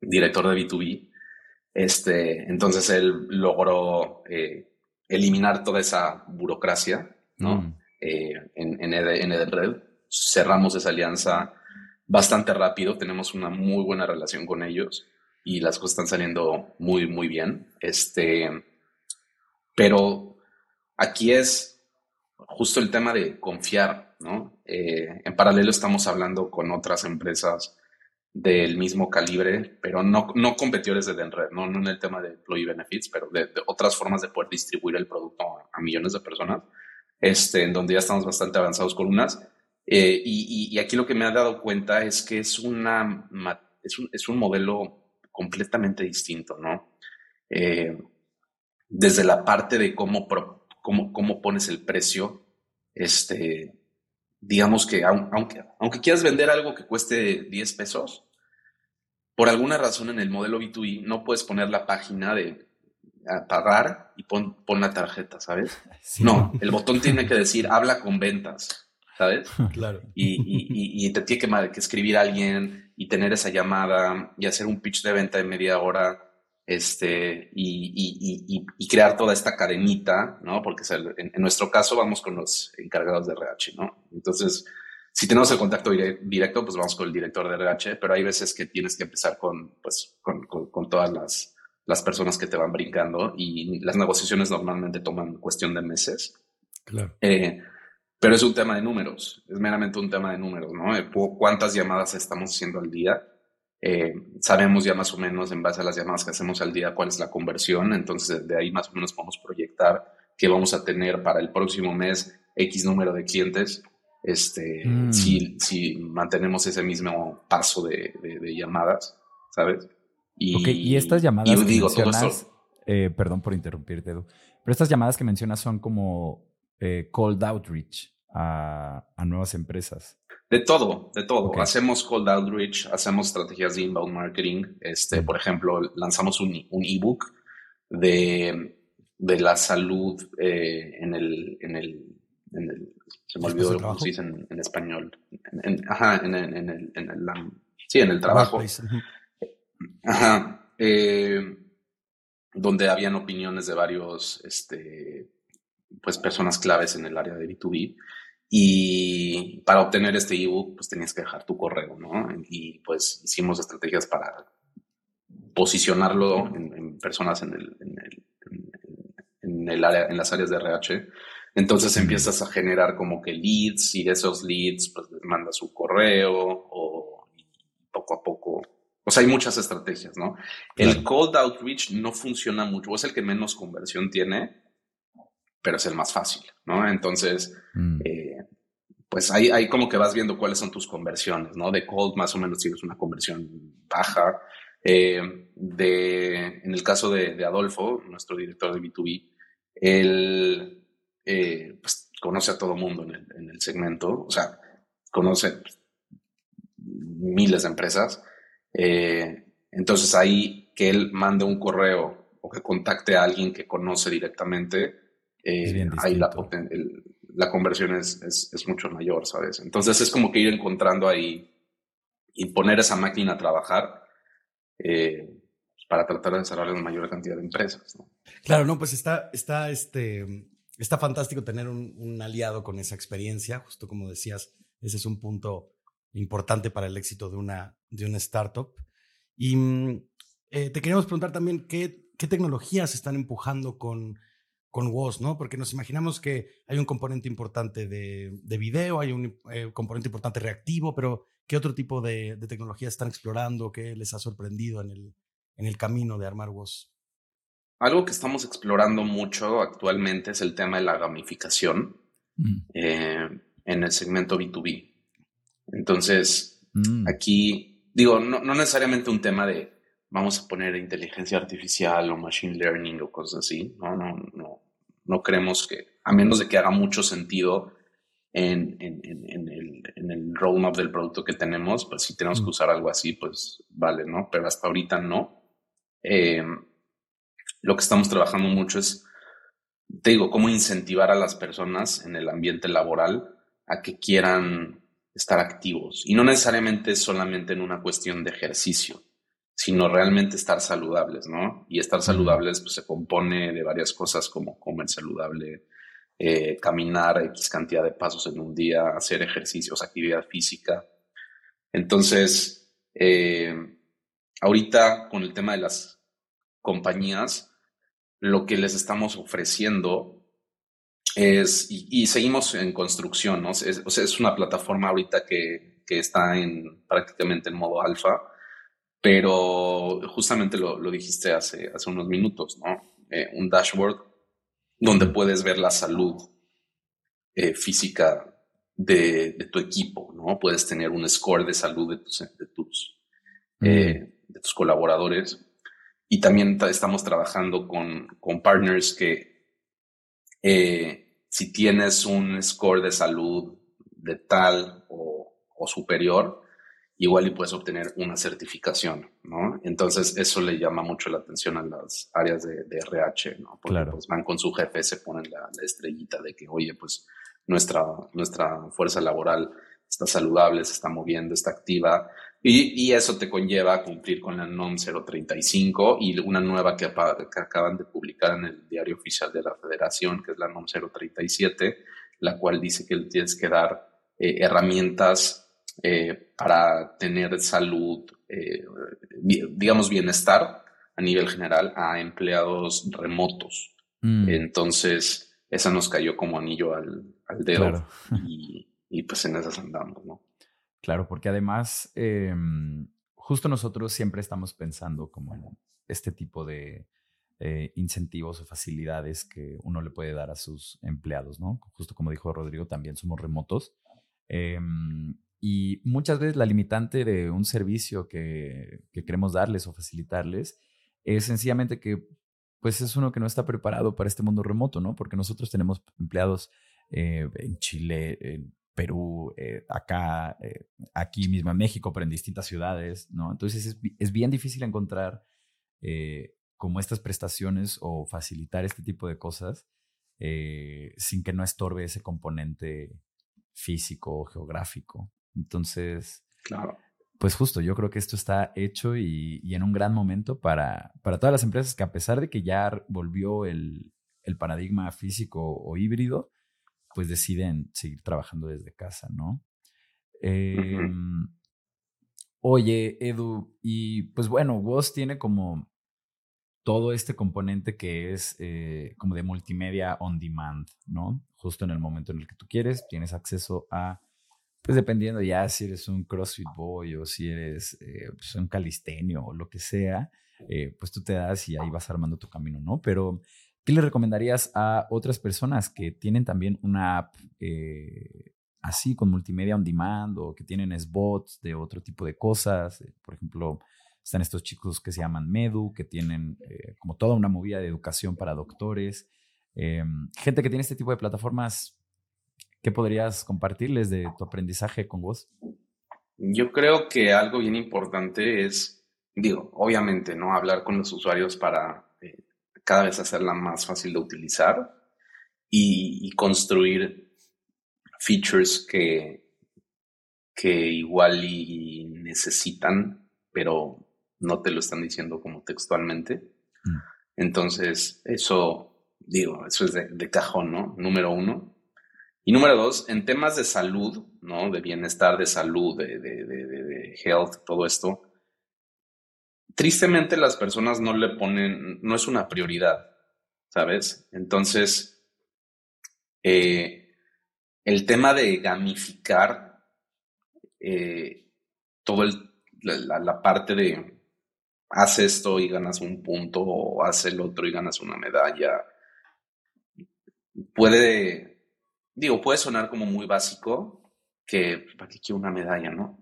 director de B2B. Este, entonces él logró eh, eliminar toda esa burocracia, ¿no? Mm. Eh, en, en, Edenred. Cerramos esa alianza bastante rápido, tenemos una muy buena relación con ellos y las cosas están saliendo muy, muy bien. Este, pero aquí es justo el tema de confiar, ¿no? Eh, en paralelo estamos hablando con otras empresas del mismo calibre, pero no, no competidores de Denred, ¿no? no en el tema de employee benefits, pero de, otras formas de poder distribuir el producto a, millones de personas, este, en donde ya estamos bastante avanzados con unas. Eh, y, aquí lo que me ha dado cuenta es que es, una, es, un, es un modelo completamente distinto, ¿no? Eh, desde la parte de cómo, cómo, cómo pones el precio, este, digamos que aunque, aunque quieras vender algo que cueste 10 pesos, por alguna razón en el modelo B2B no puedes poner la página de pagar y pon, la tarjeta, ¿sabes? [laughs] No, el botón tiene que decir habla con ventas, ¿sabes? [laughs] Claro. Y, te tiene que, que escribir a alguien y tener esa llamada y hacer un pitch de venta de media hora este, y, crear toda esta cadenita, ¿no? Porque en, nuestro caso vamos con los encargados de RH, ¿no? Entonces, si tenemos el contacto directo, pues vamos con el director de RH, pero hay veces que tienes que empezar con, pues, con, todas las, las, personas que te van brincando y las negociaciones normalmente toman cuestión de meses. Claro. Eh, pero es un tema de números, es meramente un tema de números, ¿no? ¿Cuántas llamadas estamos haciendo al día? Eh, sabemos ya más o menos en base a las llamadas que hacemos al día cuál es la conversión, entonces de ahí más o menos podemos proyectar que vamos a tener para el próximo mes X número de clientes, este, mm. si, si, mantenemos ese mismo paso de, de, llamadas, ¿sabes? Y, y estas llamadas que mencionas, eh, perdón por interrumpirte, Edu, pero estas llamadas que mencionas son como eh, cold outreach a, a nuevas empresas. De todo, de todo. Hacemos cold outreach, hacemos estrategias de inbound marketing. Este, por ejemplo, lanzamos un, ebook de, de la salud eh, en, el, en, el, en el. Se me olvidó cómo se dice en, español. ajá, en, el, en el, en el, sí, en el trabajo. Ajá. Eh, donde habían opiniones de varios, este, pues personas claves en el área de B2B. Y para obtener este ebook, pues tenías que dejar tu correo, ¿no? Y pues hicimos estrategias para posicionarlo en, personas en, el, en, el, en, el área, en las áreas de RH. Entonces empiezas a generar como que leads y de esos leads pues les mandas su correo o poco a poco. O sea, hay muchas estrategias, ¿no? El cold outreach no funciona mucho, es el que menos conversión tiene, pero es el más fácil, ¿no? Entonces, mm. eh, pues ahí, ahí, como que vas viendo cuáles son tus conversiones, ¿no? De cold más o menos tienes una conversión baja. Eh, de, en el caso de, Adolfo, nuestro director de B2B, él eh, pues, conoce a todo mundo en el, en el, segmento, o sea, conoce miles de empresas. entonces ahí que él mande un correo o que contacte a alguien que conoce directamente, eh, ahí la, conversión es, es, mucho mayor, ¿sabes? Entonces es como que ir encontrando ahí y poner esa máquina a trabajar eh, para tratar de desarrollar una mayor cantidad de empresas. Claro, no, pues está, está, este, está fantástico tener un, aliado con esa experiencia, justo como decías, ese es un punto importante para el éxito de una, de una startup. Y mm, eh, te queríamos preguntar también qué, qué tecnologías están empujando con, con WOS, ¿no? Porque nos imaginamos que hay un componente importante de, de video, hay un eh, componente importante reactivo, pero ¿qué otro tipo de, de tecnologías están explorando? ¿Qué les ha sorprendido en el, en el camino de armar WOS? Algo que estamos explorando mucho actualmente es el tema de la gamificación mm. eh, en el segmento B2B. Entonces, mm. aquí, digo, no, necesariamente un tema de vamos a poner inteligencia artificial o machine learning o cosas así. No, no, no, no creemos que, a menos de que haga mucho sentido en, en, en, el, en el roadmap del producto que tenemos, pues si tenemos que usar algo así, pues vale, ¿no? Pero hasta ahorita no. Eh, lo que estamos trabajando mucho es, te digo, cómo incentivar a las personas en el ambiente laboral a que quieran estar activos. Y no necesariamente solamente en una cuestión de ejercicio, sino realmente estar saludables, ¿no? Y estar saludables pues, se compone de varias cosas como comer saludable, eh, caminar X cantidad de pasos en un día, hacer ejercicios, actividad física. Entonces, eh, ahorita con el tema de las compañías, lo que les estamos ofreciendo es, y, seguimos en construcción, ¿no? Es, o sea, es una plataforma ahorita que, que, está en prácticamente en modo alfa, pero justamente lo, lo dijiste hace, hace unos minutos, ¿no? Eh, un dashboard donde puedes ver la salud eh, física de, de, tu equipo, ¿no? Puedes tener un score de salud de tus, de tus, eh, de tus colaboradores y también estamos trabajando con, con partners que eh, si tienes un score de salud de tal o, o, superior, igual y puedes obtener una certificación, ¿no? Entonces eso le llama mucho la atención a las áreas de, de RH, ¿no? Porque claro. pues, van con su jefe, se ponen la, la, estrellita de que, oye, pues nuestra, nuestra fuerza laboral está saludable, se está moviendo, está activa, y, eso te conlleva a cumplir con la NOM 035 y una nueva que, acaban de publicar en el diario oficial de la Federación, que es la NOM 037, la cual dice que tienes que dar eh, herramientas eh, para tener salud, eh, digamos bienestar a nivel general a empleados remotos. Mm. Entonces, esa nos cayó como anillo al, dedo y, y pues en esas andamos, ¿no? Claro, porque además, em, justo nosotros siempre estamos pensando como en este tipo de eh, incentivos o facilidades que uno le puede dar a sus empleados, ¿no? Justo como dijo Rodrigo, también somos remotos. Em, y muchas veces la limitante de un servicio que, queremos darles o facilitarles es sencillamente que pues es uno que no está preparado para este mundo remoto, ¿no? Porque nosotros tenemos empleados eh, en Chile, en Perú, eh, acá, eh, aquí mismo en México, pero en distintas ciudades, ¿no? Entonces es, bien difícil encontrar como estas prestaciones o facilitar este tipo de cosas sin que no estorbe ese componente físico o geográfico. Entonces, claro. pues justo, yo creo que esto está hecho y, y, en un gran momento para, para todas las empresas que a pesar de que ya volvió el, el paradigma físico o híbrido, pues deciden seguir trabajando desde casa, ¿no? Em, oye, Edu, y pues bueno, Woz tiene como todo este componente que es eh, como de multimedia on demand, ¿no? Justo en el momento en el que tú quieres, tienes acceso a, pues dependiendo ya si eres un CrossFit Boy o si eres eh, pues, un calistenio o lo que sea, eh, pues tú te das y ahí vas armando tu camino, ¿no? Pero ¿Qué le recomendarías a otras personas que tienen también una app eh, así con multimedia on demand o que tienen spots de otro tipo de cosas? Por ejemplo, están estos chicos que se llaman Medu, que tienen como toda una movida de educación para doctores. Em, gente que tiene este tipo de plataformas, ¿qué podrías compartirles de tu aprendizaje con vos? Yo creo que algo bien importante es, digo, obviamente, ¿no? Hablar con los usuarios para cada vez hacerla más fácil de utilizar y, construir features que, que igual y necesitan, pero no te lo están diciendo como textualmente. Mm. Entonces, eso, digo, eso es de, cajón, ¿no? Número uno. Y número dos, en temas de salud, ¿no? De bienestar, de salud, de, de, de health, todo esto, tristemente las personas no le ponen, no es una prioridad, ¿sabes? Entonces, eh, el tema de gamificar eh, todo la, la, parte de haz esto y ganas un punto o haz el otro y ganas una medalla, puede, digo, puede sonar como muy básico, que para qué quiero una medalla, ¿no?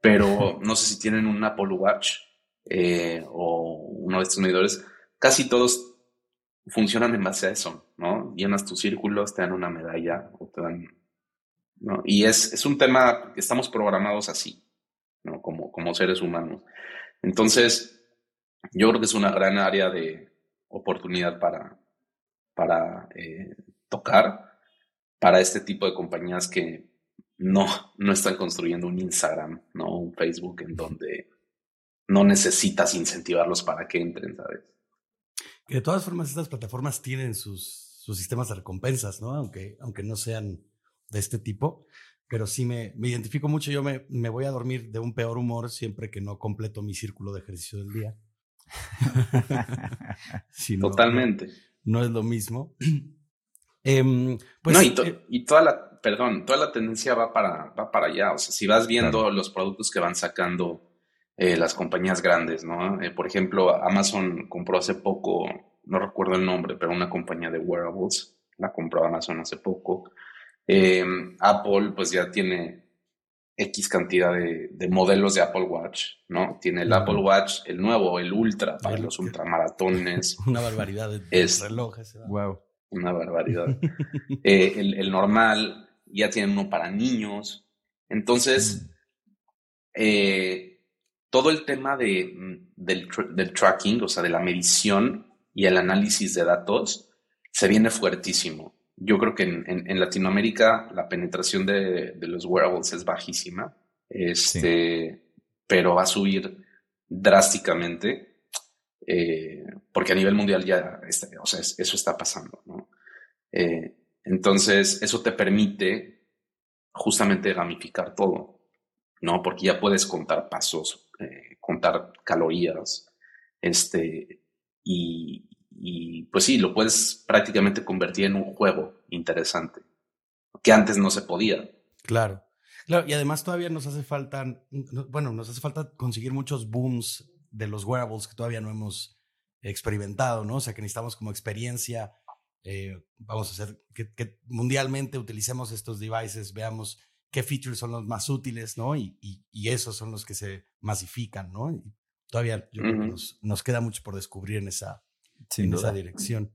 Pero [laughs] no sé si tienen un Apple Watch eh, o uno de estos medidores, casi todos funcionan en base a eso, ¿no? Llenas tus círculos, te dan una medalla o te dan, ¿no? Y es, es un tema que estamos programados así, ¿no? Como, como seres humanos. Entonces, yo creo que es una gran área de oportunidad para, para eh, tocar para este tipo de compañías que no, no están construyendo un Instagram, ¿no? Un Facebook en donde no necesitas incentivarlos para que entren, ¿sabes? De todas formas, estas plataformas tienen sus, sus sistemas de recompensas, ¿no? Aunque, aunque no sean de este tipo. Pero sí me, me identifico mucho. Yo me, me, voy a dormir de un peor humor siempre que no completo mi círculo de ejercicio del día. [laughs] [laughs] Totalmente. No, es lo mismo. Em, pues, no, y, eh, y, toda la, perdón, toda la tendencia va para, va para allá. O sea, si vas viendo los productos que van sacando eh, las compañías grandes, ¿no? Eh, por ejemplo, Amazon compró hace poco, no recuerdo el nombre, pero una compañía de wearables, la compró Amazon hace poco. Eh, Apple, pues ya tiene X cantidad de, modelos de Apple Watch, ¿no? Tiene el Apple Watch, el nuevo, el Ultra, para los ultramaratones. [laughs] Una barbaridad de relojes. Wow. Una barbaridad. [laughs] el, normal, ya tienen uno para niños. Entonces, mm todo el tema de, mm, del, tracking, o sea, de la medición y el análisis de datos, se viene fuertísimo. Yo creo que en, Latinoamérica la penetración de, los wearables es bajísima, este, pero va a subir drásticamente, eh, porque a nivel mundial ya, o sea, eso está pasando, ¿no? Eh, entonces, eso te permite justamente gamificar todo, ¿no? Porque ya puedes contar pasos, eh, contar calorías, este, y, pues sí, lo puedes prácticamente convertir en un juego interesante, que antes no se podía. Claro. Claro, y además todavía nos hace falta, bueno, nos hace falta conseguir muchos booms de los wearables que todavía no hemos experimentado, ¿no? O sea, que necesitamos como experiencia, eh, vamos a hacer que, mundialmente utilicemos estos devices, veamos qué features son los más útiles, ¿no? Y, y, esos son los que se masifican, ¿no? Y todavía yo creo que nos, nos, queda mucho por descubrir en esa, en esa dirección.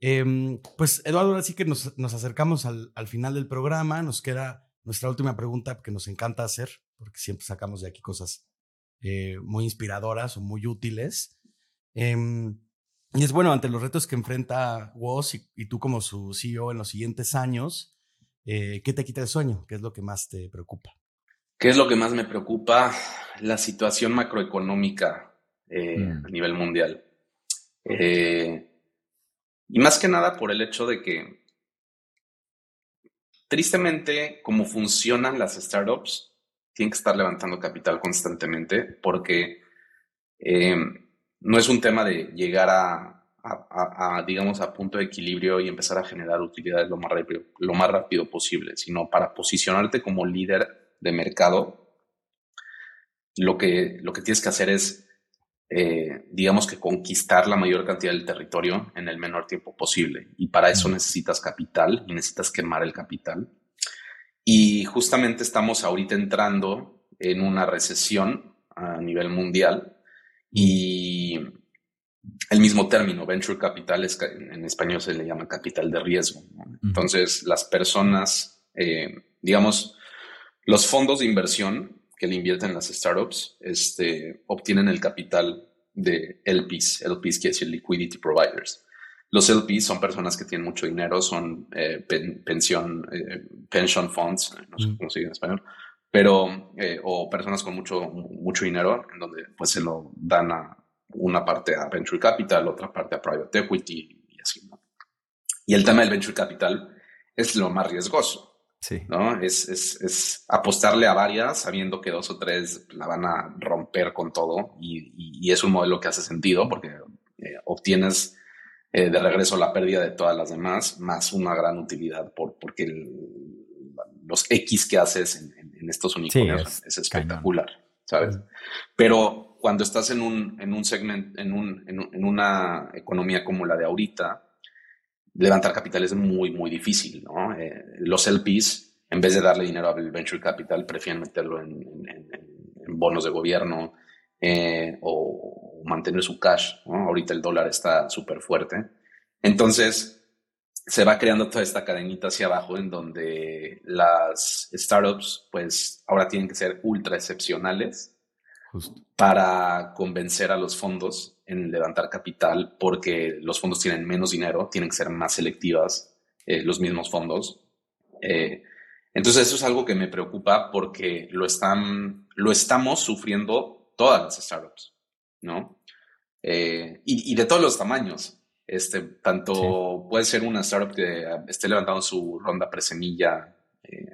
Em, pues Eduardo, ahora sí que nos, nos acercamos al, al, final del programa, nos queda nuestra última pregunta que nos encanta hacer, porque siempre sacamos de aquí cosas eh, muy inspiradoras o muy útiles. Em, y es bueno, ante los retos que enfrenta Woz y, y, tú como su CEO en los siguientes años, eh, ¿qué te quita el sueño? ¿Qué es lo que más te preocupa? ¿Qué es lo que más me preocupa? La situación macroeconómica eh, mm. a nivel mundial. Eh, y más que nada por el hecho de que, tristemente, como funcionan las startups, tienen que estar levantando capital constantemente porque no es un tema de llegar a a, digamos, a punto de equilibrio y empezar a generar utilidades lo más, rápido, lo más rápido posible, sino para posicionarte como líder de mercado, lo que, lo que tienes que hacer es, eh, digamos que conquistar la mayor cantidad del territorio en el menor tiempo posible. Y para eso necesitas capital y necesitas quemar el capital. Y justamente estamos ahorita entrando en una recesión a nivel mundial y el mismo término, venture capital, es, en español se le llama capital de riesgo. Entonces, las personas, eh, digamos, los fondos de inversión que le invierten las startups, este, obtienen el capital de LPs. LPs quiere decir liquidity providers. Los LPs son personas que tienen mucho dinero, son eh, pensión, eh, pension funds, no sé cómo se dice en español, pero, eh, o personas con mucho, mucho dinero, en donde pues se lo dan a una parte a venture capital, otra parte a private equity y así, ¿no? Y el tema del venture capital es lo más riesgoso. Sí. ¿no? Es, es, es, apostarle a varias sabiendo que dos o tres la van a romper con todo y, y, es un modelo que hace sentido porque eh, obtienes eh, de regreso la pérdida de todas las demás más una gran utilidad por, porque los X que haces en, en, estos unicornios es, espectacular, ¿sabes? Pero cuando estás en un, en un segmento, en, un, en una economía como la de ahorita, levantar capital es muy, muy difícil, ¿no? Eh, los LPs, en vez de darle dinero al venture capital, prefieren meterlo en, bonos de gobierno eh, o mantener su cash, ¿no? Ahorita el dólar está súper fuerte. Entonces, se va creando toda esta cadenita hacia abajo en donde las startups, pues, ahora tienen que ser ultra excepcionales para convencer a los fondos en levantar capital porque los fondos tienen menos dinero, tienen que ser más selectivas eh, los mismos fondos. Eh, entonces eso es algo que me preocupa porque lo, están, lo estamos sufriendo todas las startups, ¿no? Eh, y, de todos los tamaños. Este, tanto puede ser una startup que esté levantando su ronda presemilla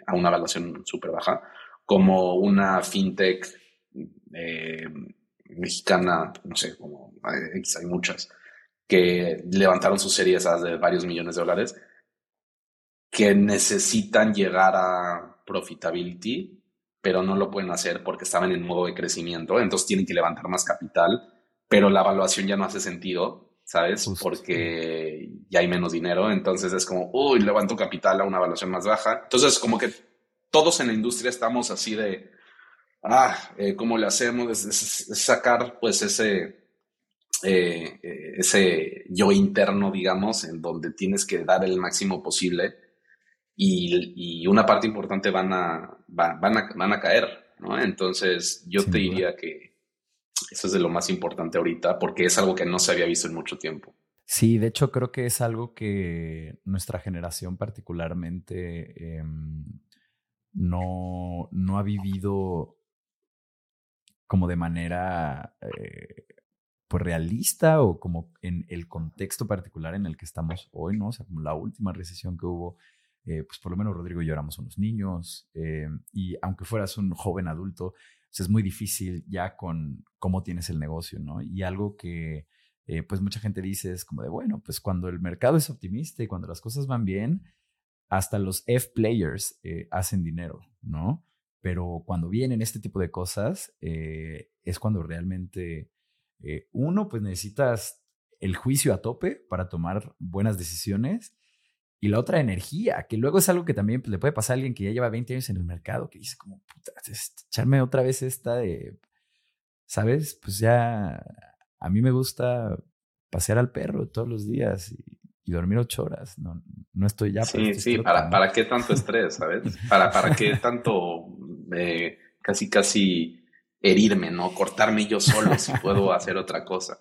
a una evaluación súper baja, como una fintech mexicana, no sé, como hay muchas, que levantaron sus series de varios millones de dólares, que necesitan llegar a profitability, pero no lo pueden hacer porque estaban en modo de crecimiento, entonces tienen que levantar más capital, pero la evaluación ya no hace sentido, ¿sabes? Porque ya hay menos dinero, entonces es como, uy, levanto capital a una evaluación más baja. Entonces, como que todos en la industria estamos así de, ah, eh, ¿cómo le hacemos? Es, sacar pues ese, eh, eh, ese yo interno, digamos, en donde tienes que dar el máximo posible y, una parte importante van a, van, a, van a caer, ¿no? Entonces yo te diría que eso es de lo más importante ahorita porque es algo que no se había visto en mucho tiempo. Sí, de hecho creo que es algo que nuestra generación particularmente em, no, no ha vivido como de manera eh, pues realista o como en el contexto particular en el que estamos hoy, ¿no? O sea, como la última recesión que hubo, eh, pues por lo menos Rodrigo y yo éramos unos niños eh, y aunque fueras un joven adulto, pues es muy difícil ya con cómo tienes el negocio, ¿no? Y algo que pues mucha gente dice es como de, bueno, pues cuando el mercado es optimista y cuando las cosas van bien, hasta los F players hacen dinero, ¿no? Pero cuando vienen este tipo de cosas, eh, es cuando realmente eh, uno, pues necesitas el juicio a tope para tomar buenas decisiones. Y la otra, energía, que luego es algo que también pues, le puede pasar a alguien que ya lleva 20 años en el mercado, que dice como, puta, echarme otra vez esta de, ¿sabes? Pues ya, a mí me gusta pasear al perro todos los días y, y dormir ocho horas. No, no estoy ya. Sí, sí, para, ¿para qué tanto estrés, sabes? [laughs] ¿Para, para qué tanto eh, casi, casi herirme, ¿no? Cortarme yo solo si puedo hacer otra cosa.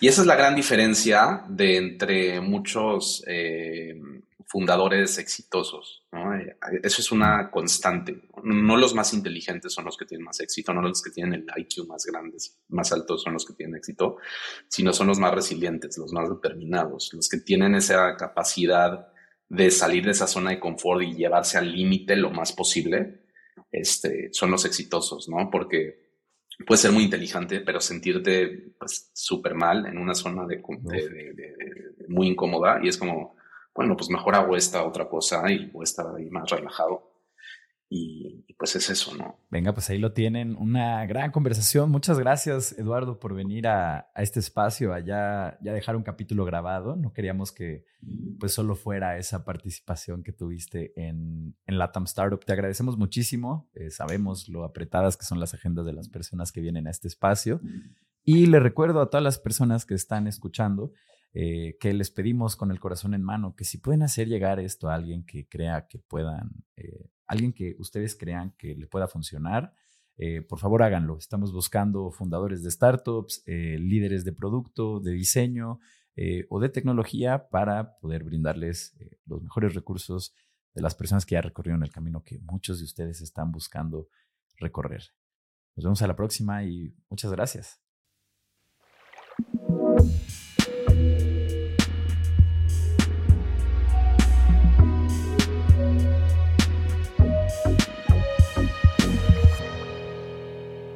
Y esa es la gran diferencia de entre muchos eh, fundadores exitosos. ¿no? Eh, eso es una constante. No los más inteligentes son los que tienen más éxito, no los que tienen el IQ más grandes, más altos son los que tienen éxito, sino son los más resilientes, los más determinados, los que tienen esa capacidad de salir de esa zona de confort y llevarse al límite lo más posible, este, son los exitosos, ¿no? Porque puede ser muy inteligente, pero sentirte pues súper mal en una zona de, muy incómoda y es como, bueno, pues mejor hago esta otra cosa y a estar más relajado. Y, pues es eso, ¿no? Venga, pues ahí lo tienen. Una gran conversación. Muchas gracias, Eduardo, por venir a, este espacio, allá ya dejar un capítulo grabado. No queríamos que pues solo fuera esa participación que tuviste en, en Latam Startup. Te agradecemos muchísimo. Eh, sabemos lo apretadas que son las agendas de las personas que vienen a este espacio. Y le recuerdo a todas las personas que están escuchando eh, que les pedimos con el corazón en mano que si pueden hacer llegar esto a alguien que crea que puedan eh, alguien que ustedes crean que le pueda funcionar, eh, por favor háganlo. Estamos buscando fundadores de startups, líderes de producto, de diseño o de tecnología para poder brindarles los mejores recursos de las personas que ya recorrieron el camino que muchos de ustedes están buscando recorrer. Nos vemos a la próxima y muchas gracias.